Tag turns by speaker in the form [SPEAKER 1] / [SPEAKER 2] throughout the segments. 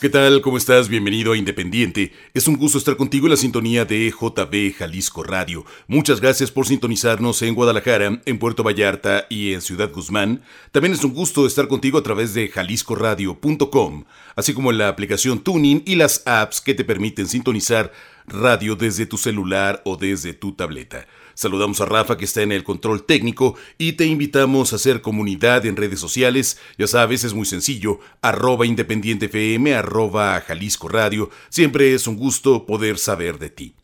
[SPEAKER 1] ¿Qué tal? ¿Cómo estás? Bienvenido a Independiente. Es un gusto estar contigo en la sintonía de JB Jalisco Radio. Muchas gracias por sintonizarnos en Guadalajara, en Puerto Vallarta y en Ciudad Guzmán. También es un gusto estar contigo a través de jaliscoradio.com, así como en la aplicación Tuning y las apps que te permiten sintonizar radio desde tu celular o desde tu tableta. Saludamos a Rafa que está en el control técnico y te invitamos a hacer comunidad en redes sociales. Ya sabes, es muy sencillo. Arroba Independiente FM, arroba Jalisco Radio. Siempre es un gusto poder saber de ti.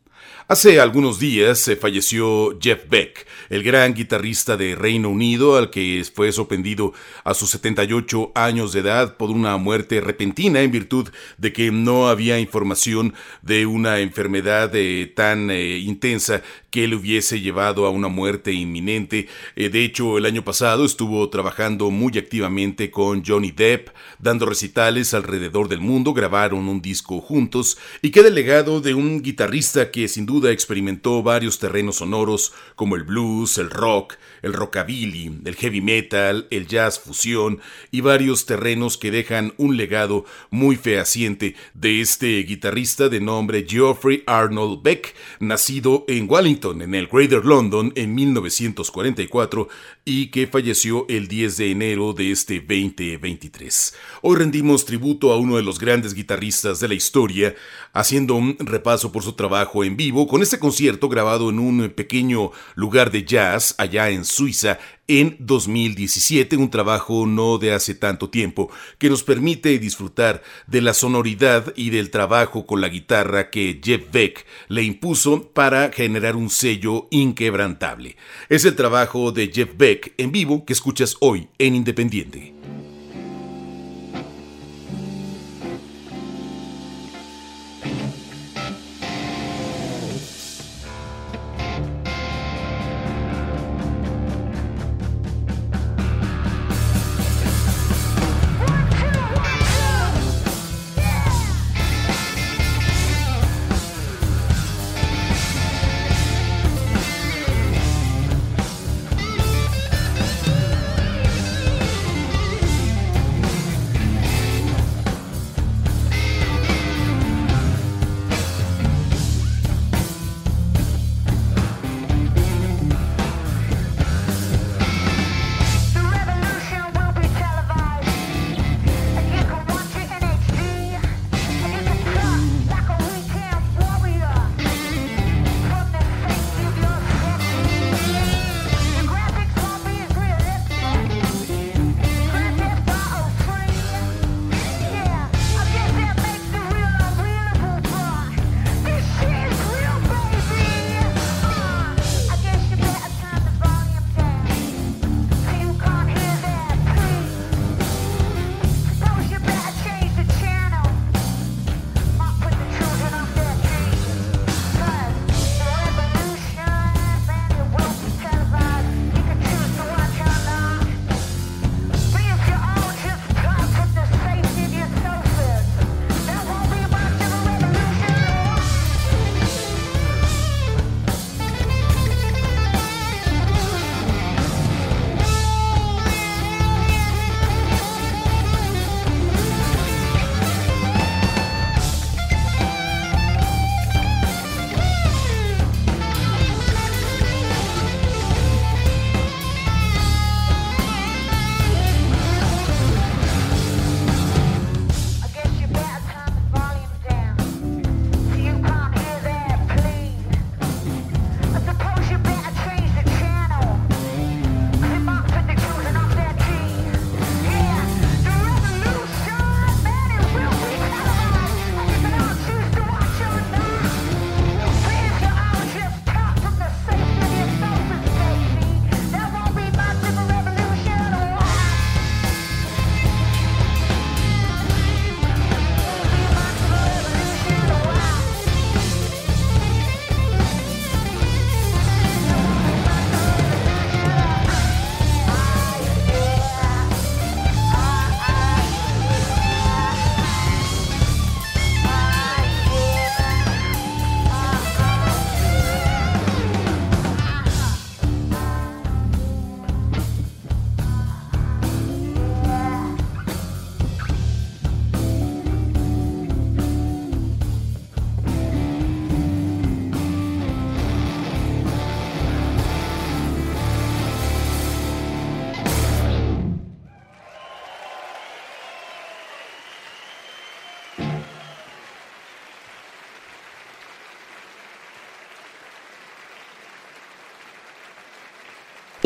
[SPEAKER 1] Hace algunos días se falleció Jeff Beck, el gran guitarrista de Reino Unido, al que fue sorprendido a sus 78 años de edad por una muerte repentina en virtud de que no había información de una enfermedad eh, tan eh, intensa que le hubiese llevado a una muerte inminente. Eh, de hecho, el año pasado estuvo trabajando muy activamente con Johnny Depp, dando recitales alrededor del mundo, grabaron un disco juntos y queda el legado de un guitarrista que sin duda experimentó varios terrenos sonoros como el blues, el rock, el rockabilly, el heavy metal, el jazz fusión y varios terrenos que dejan un legado muy fehaciente de este guitarrista de nombre Geoffrey Arnold Beck, nacido en Wellington, en el Greater London, en 1944 y que falleció el 10 de enero de este 2023. Hoy rendimos tributo a uno de los grandes guitarristas de la historia, haciendo un repaso por su trabajo en vivo con este concierto grabado en un pequeño lugar de jazz allá en Suiza en 2017, un trabajo no de hace tanto tiempo, que nos permite disfrutar de la sonoridad y del trabajo con la guitarra que Jeff Beck le impuso para generar un sello inquebrantable. Es el trabajo de Jeff Beck en vivo que escuchas hoy en Independiente.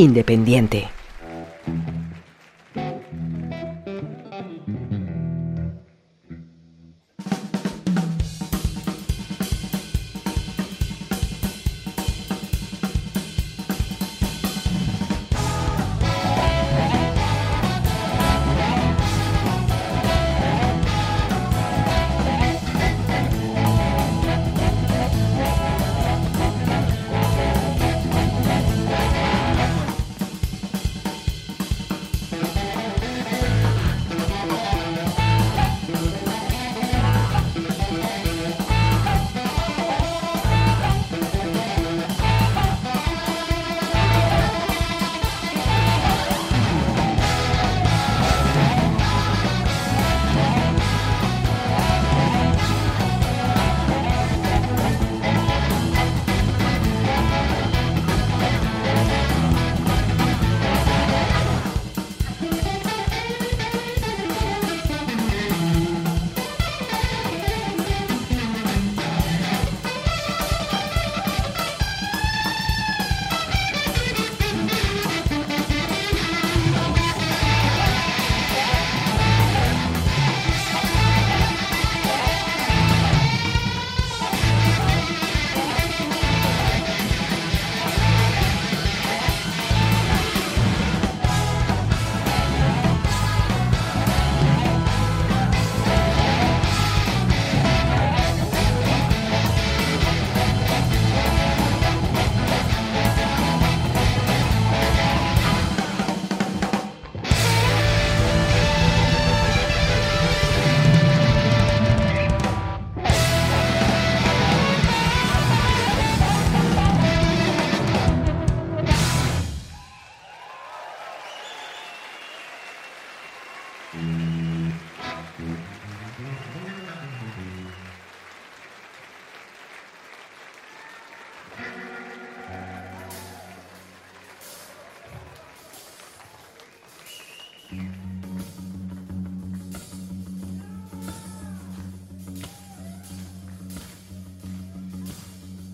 [SPEAKER 2] Independiente.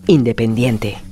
[SPEAKER 2] Independiente.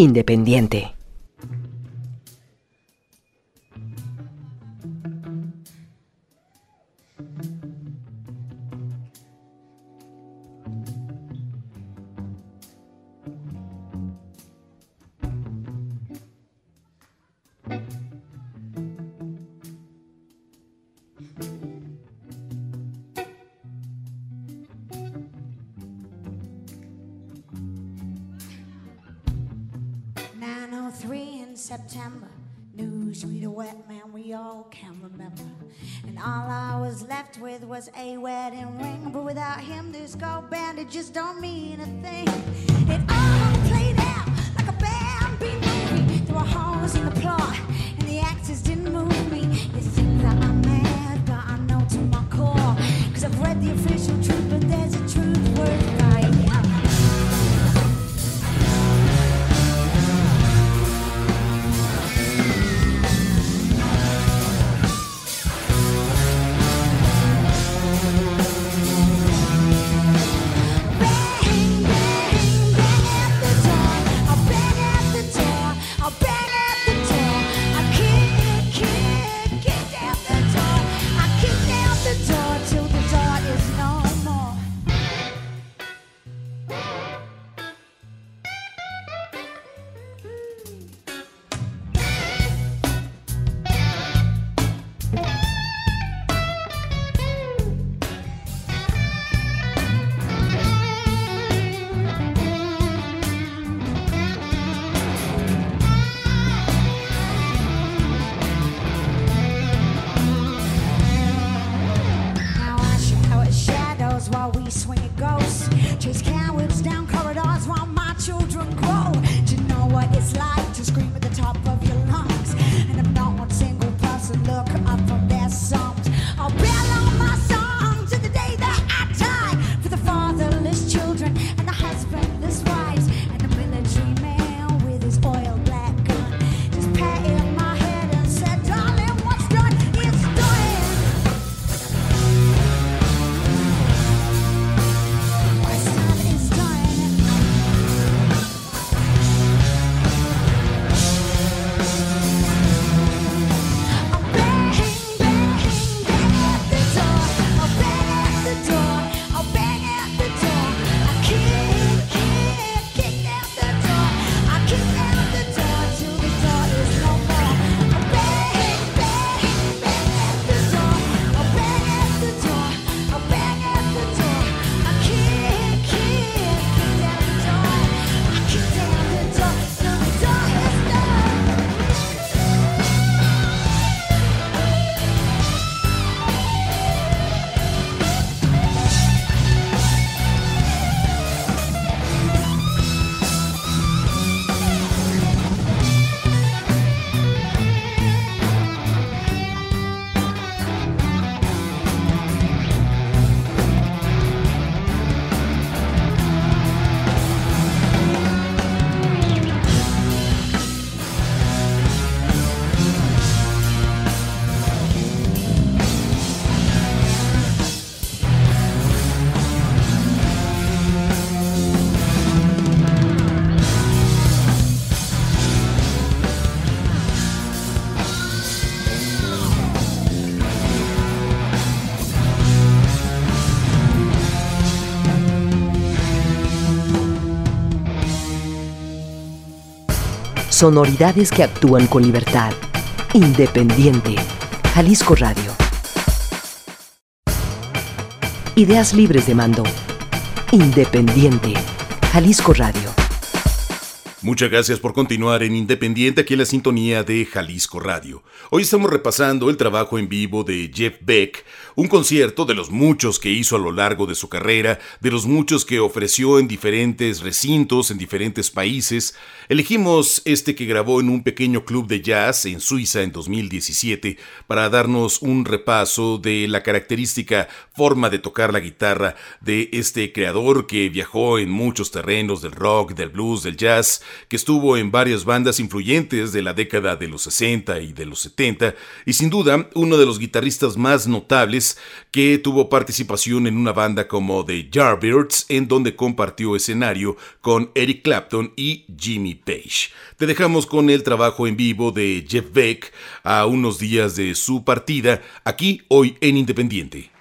[SPEAKER 3] Independiente.
[SPEAKER 2] September. News read a wet man we all can remember. And all I was left with was a wedding ring. But without him, this gold band, it just don't mean a thing. It all played out like a beat movie. There were holes in the plot, and the actors didn't move me. You think that I'm mad, but I know to my core. Cause I've read the official truth, Sonoridades que actúan con libertad. Independiente. Jalisco Radio. Ideas libres de mando. Independiente. Jalisco Radio.
[SPEAKER 1] Muchas gracias por continuar en Independiente aquí en la sintonía de Jalisco Radio. Hoy estamos repasando el trabajo en vivo de Jeff Beck, un concierto de los muchos que hizo a lo largo de su carrera, de los muchos que ofreció en diferentes recintos, en diferentes países. Elegimos este que grabó en un pequeño club de jazz en Suiza en 2017 para darnos un repaso de la característica forma de tocar la guitarra de este creador que viajó en muchos terrenos del rock, del blues, del jazz
[SPEAKER 4] que estuvo en varias bandas influyentes de la década de los 60 y de los 70, y sin duda uno de los guitarristas más notables que tuvo participación en una banda como The Yardbirds, en donde compartió escenario con Eric Clapton y Jimmy Page. Te dejamos con el trabajo en vivo de Jeff Beck a unos días de su partida, aquí hoy en Independiente.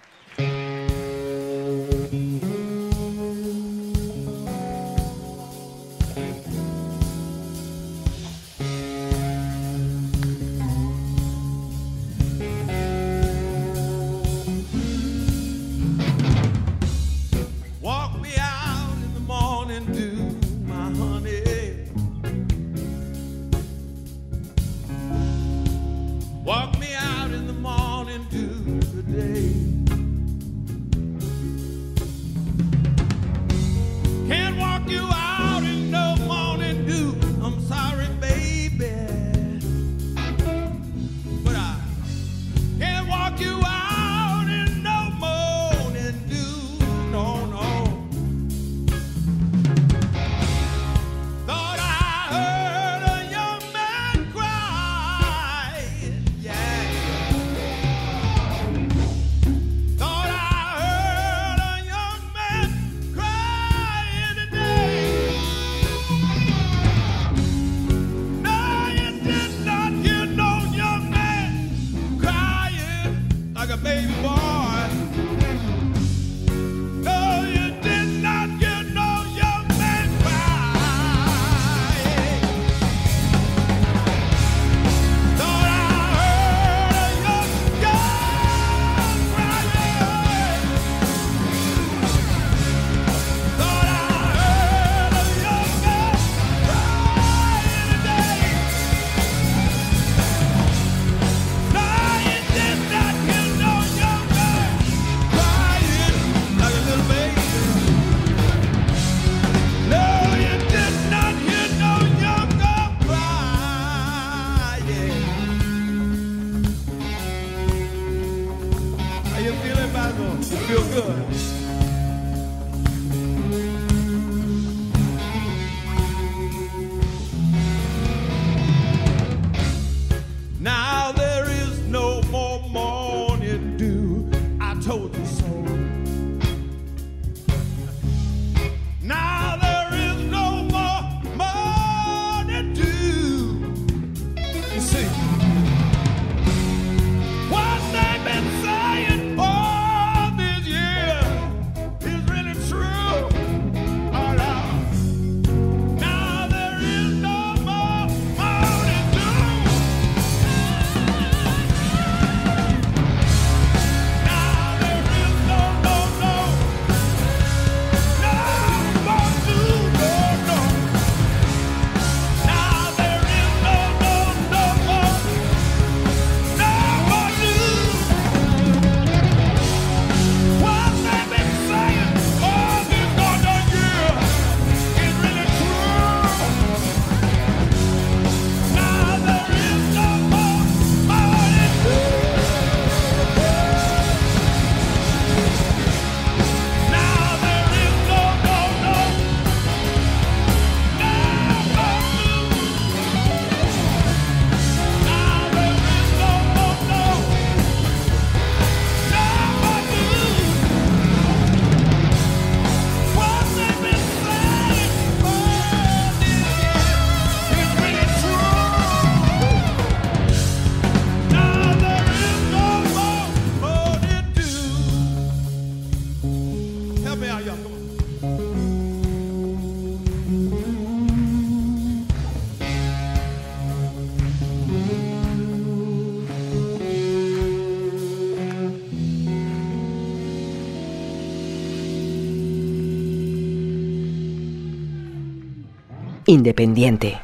[SPEAKER 3] Independiente.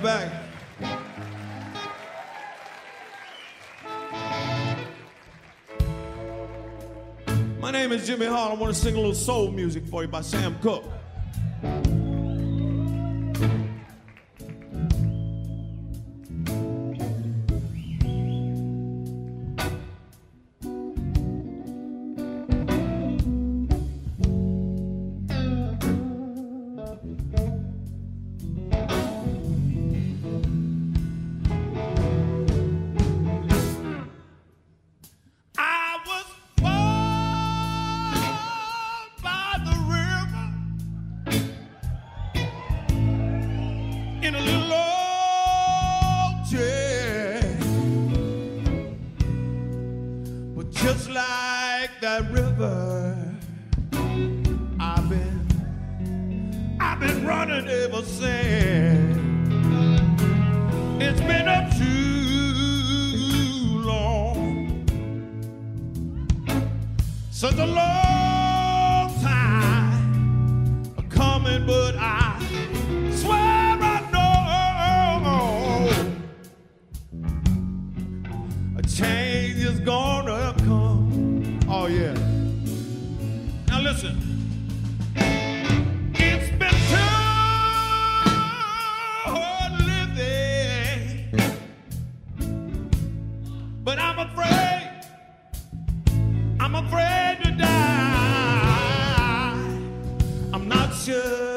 [SPEAKER 5] Beck. My name is Jimmy Hall. I want to sing a little soul music for you by Sam Cooke.
[SPEAKER 4] future.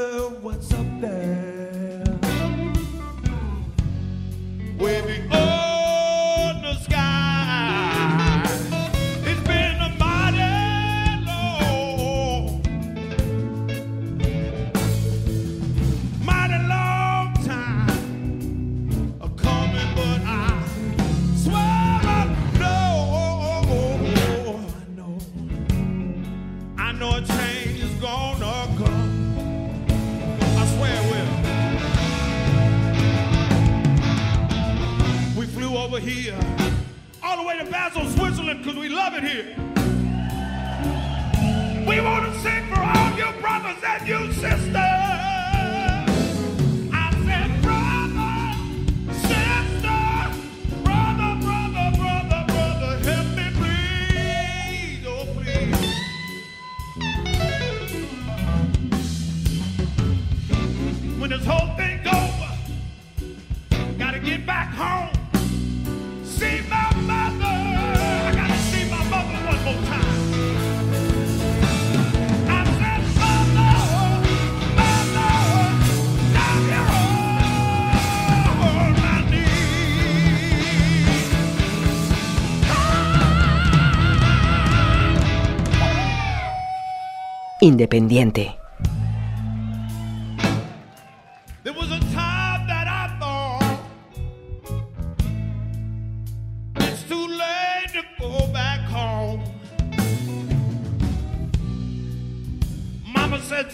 [SPEAKER 3] independiente.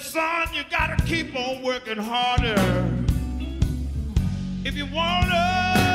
[SPEAKER 4] son, you gotta keep on working harder. If you wanna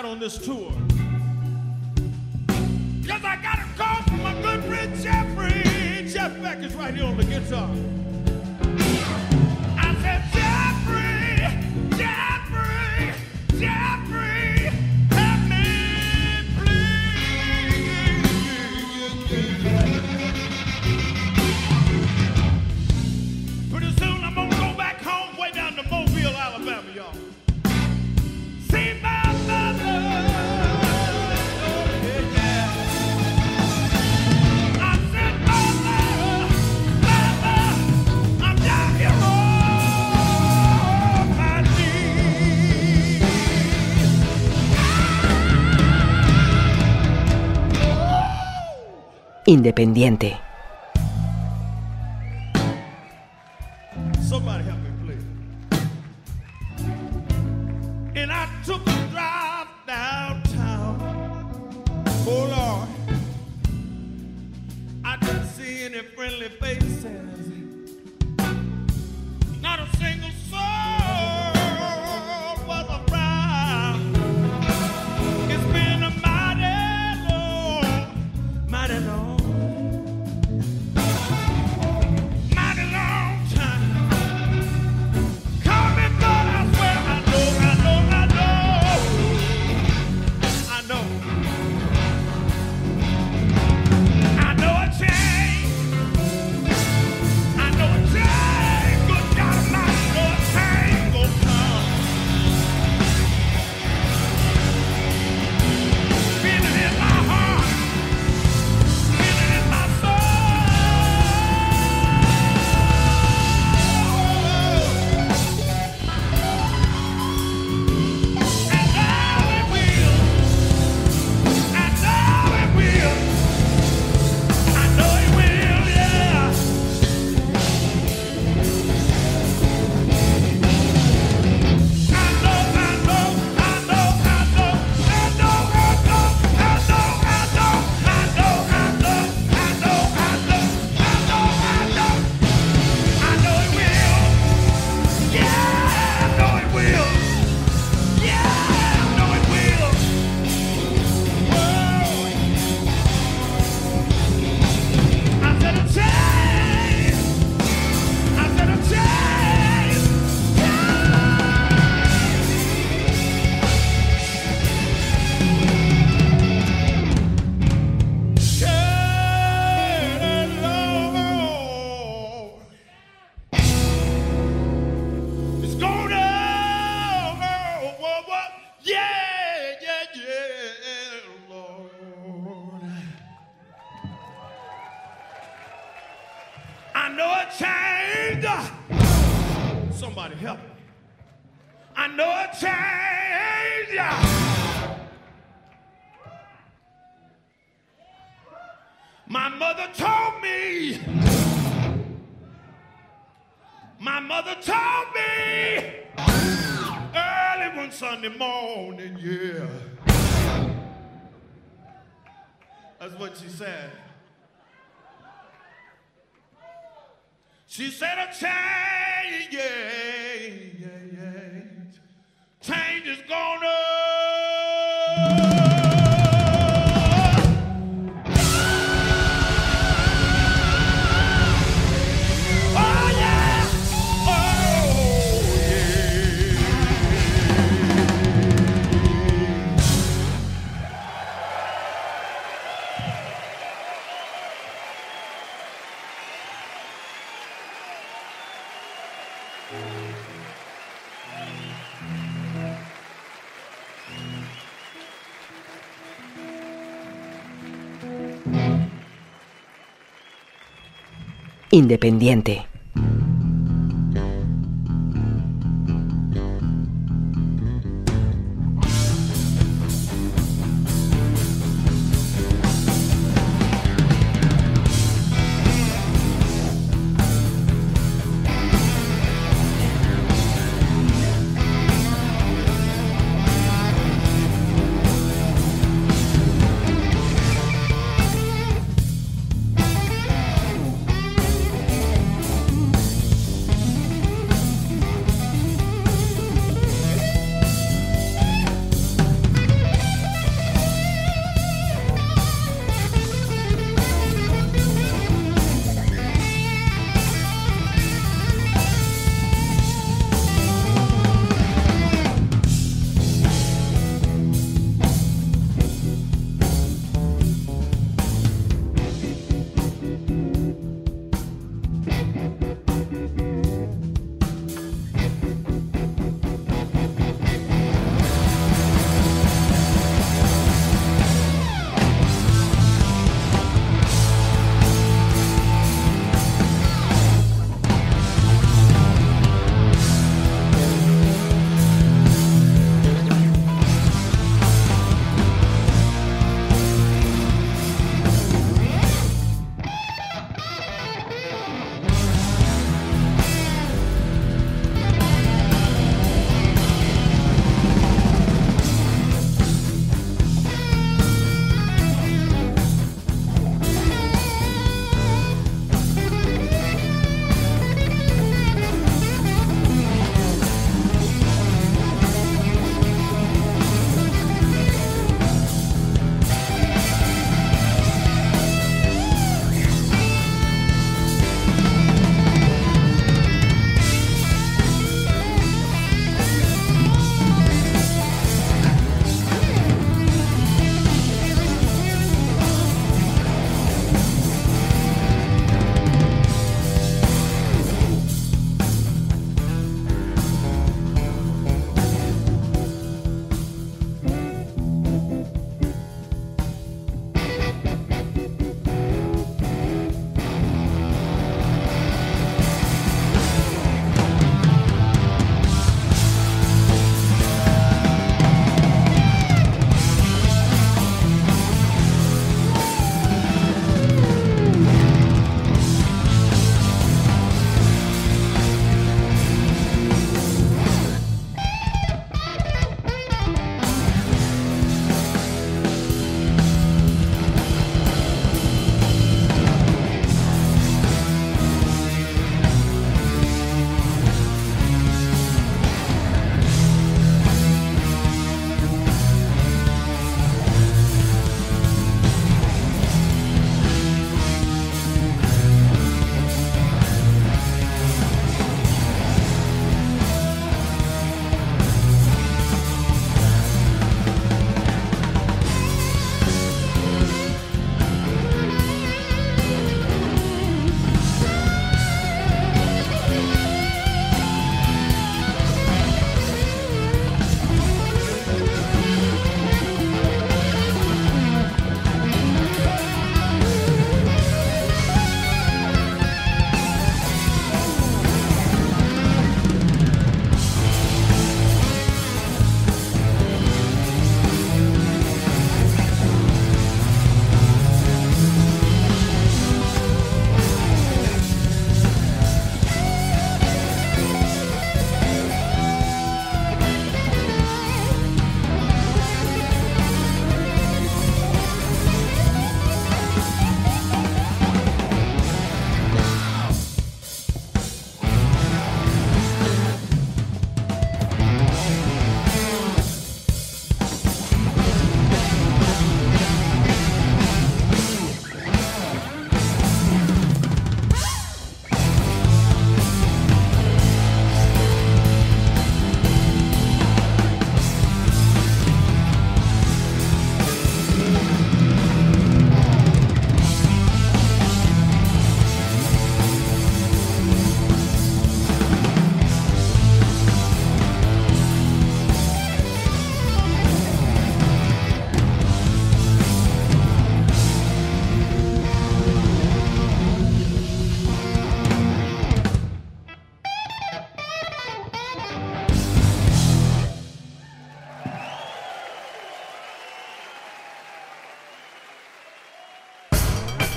[SPEAKER 4] out on this tour. Because I got a call from my good friend Jeffrey. Jeff Beck is right here on the guitar. I said,
[SPEAKER 3] independiente. a.
[SPEAKER 4] Somebody help me. I know a change. My mother told me. My mother told me early one Sunday morning, yeah. That's what she said. She said a change, change is gonna
[SPEAKER 3] independiente.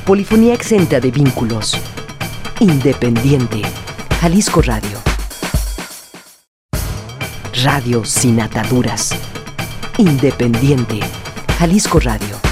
[SPEAKER 3] Polifonía exenta de vínculos. Independiente. Jalisco Radio. Radio sin ataduras. Independiente. Jalisco Radio.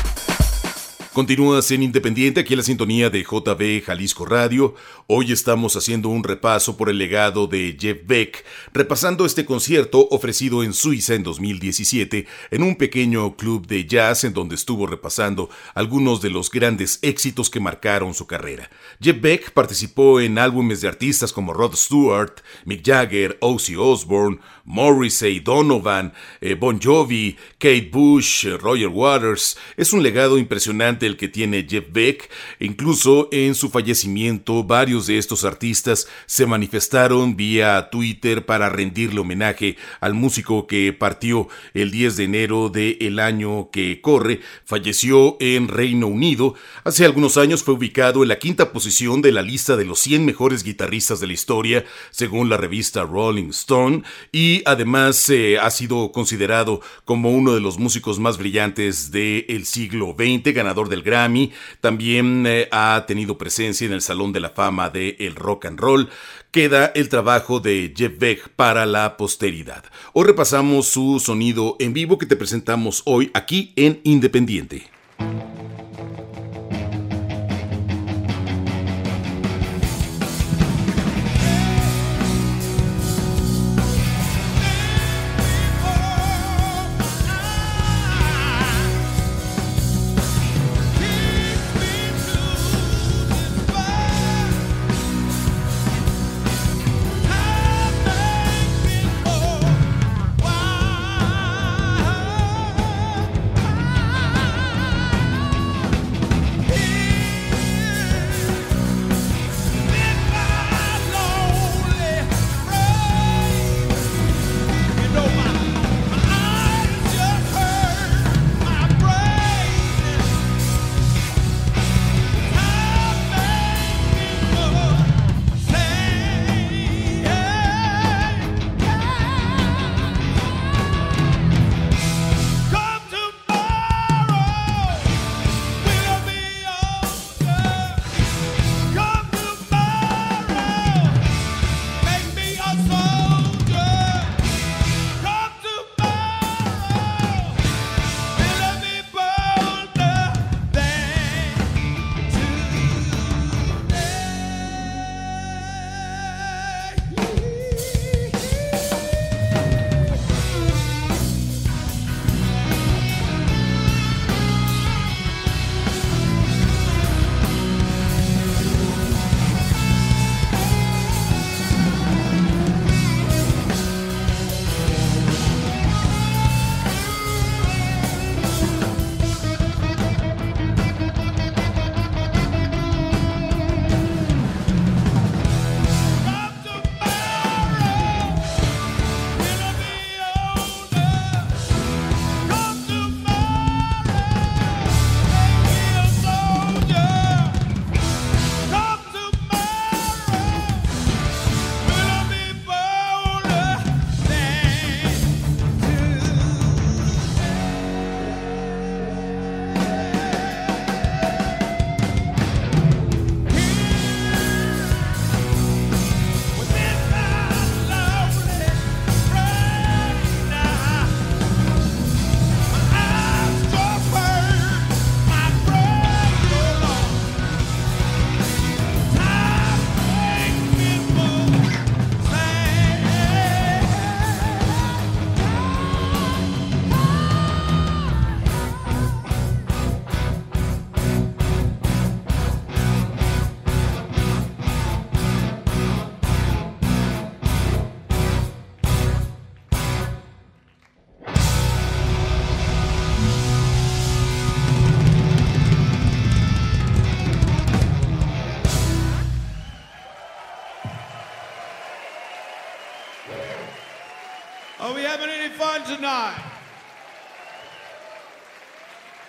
[SPEAKER 4] Continúas en Independiente, aquí en la sintonía de JB Jalisco Radio. Hoy estamos haciendo un repaso por el legado de Jeff Beck, repasando este concierto ofrecido en Suiza en 2017 en un pequeño club de jazz en donde estuvo repasando algunos de los grandes éxitos que marcaron su carrera. Jeff Beck participó en álbumes de artistas como Rod Stewart, Mick Jagger, Ozzy Osbourne, Morrissey, Donovan, eh, Bon Jovi, Kate Bush, Roger Waters. Es un legado impresionante el que tiene Jeff Beck. Incluso en su fallecimiento, varios de estos artistas se manifestaron vía Twitter para rendirle homenaje al músico que partió el 10 de enero del año que corre. Falleció en Reino Unido. Hace algunos años fue ubicado en la quinta posición de la lista de los 100 mejores guitarristas de la historia, según la revista Rolling Stone, y además eh, ha sido considerado como uno de los músicos más brillantes del siglo XX, ganador del Grammy, también eh, ha tenido presencia en el Salón de la Fama del el Rock and Roll. Queda el trabajo de Jeff Beck para la posteridad. Hoy repasamos su sonido en vivo que te presentamos hoy aquí en Independiente.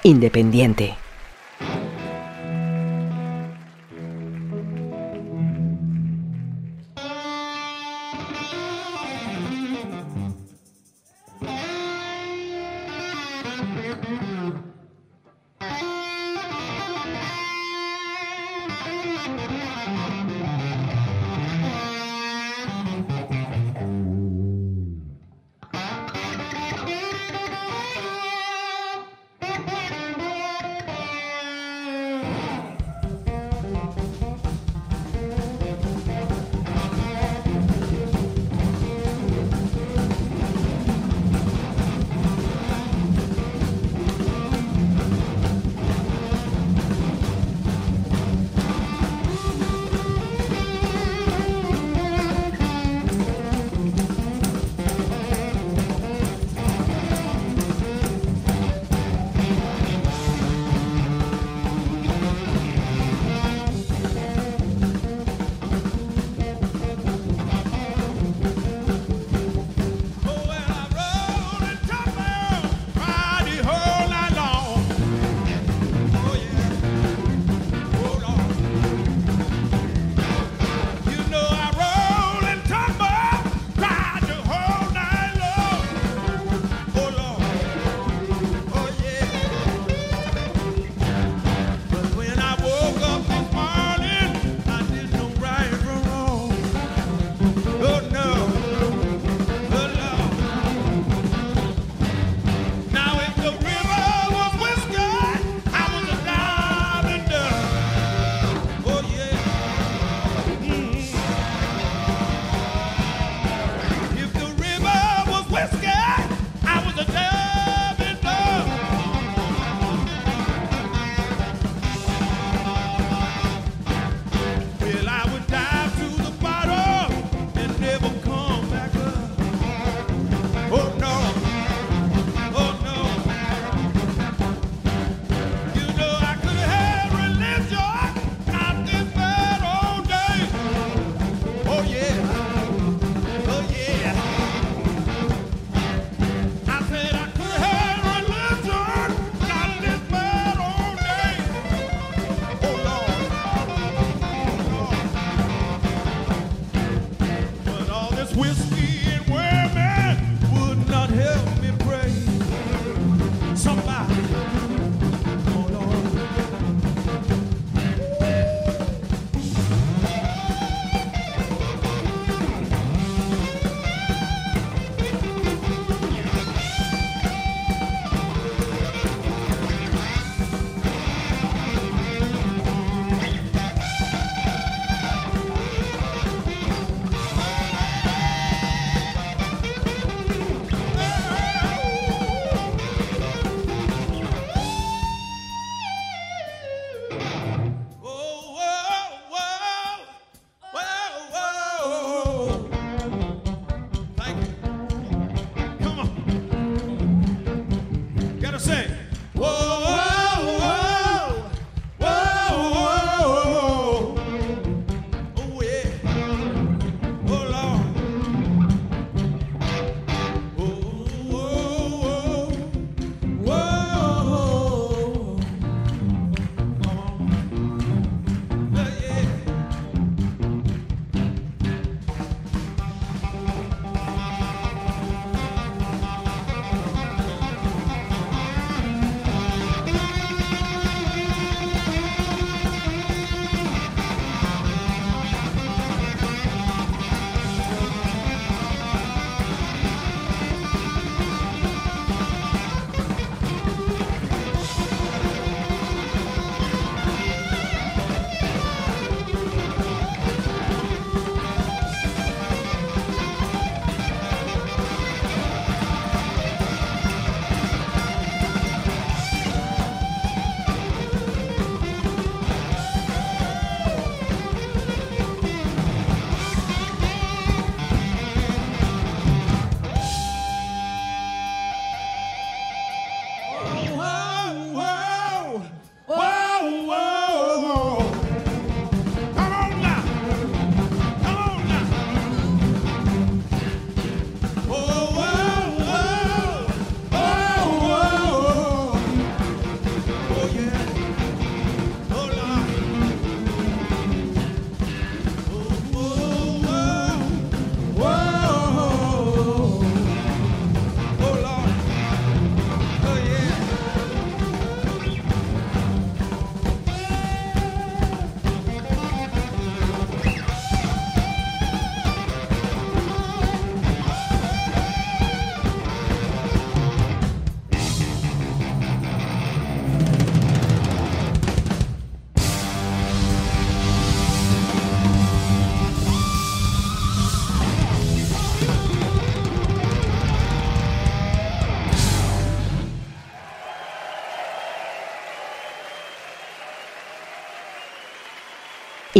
[SPEAKER 3] Independiente.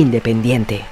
[SPEAKER 4] Independiente.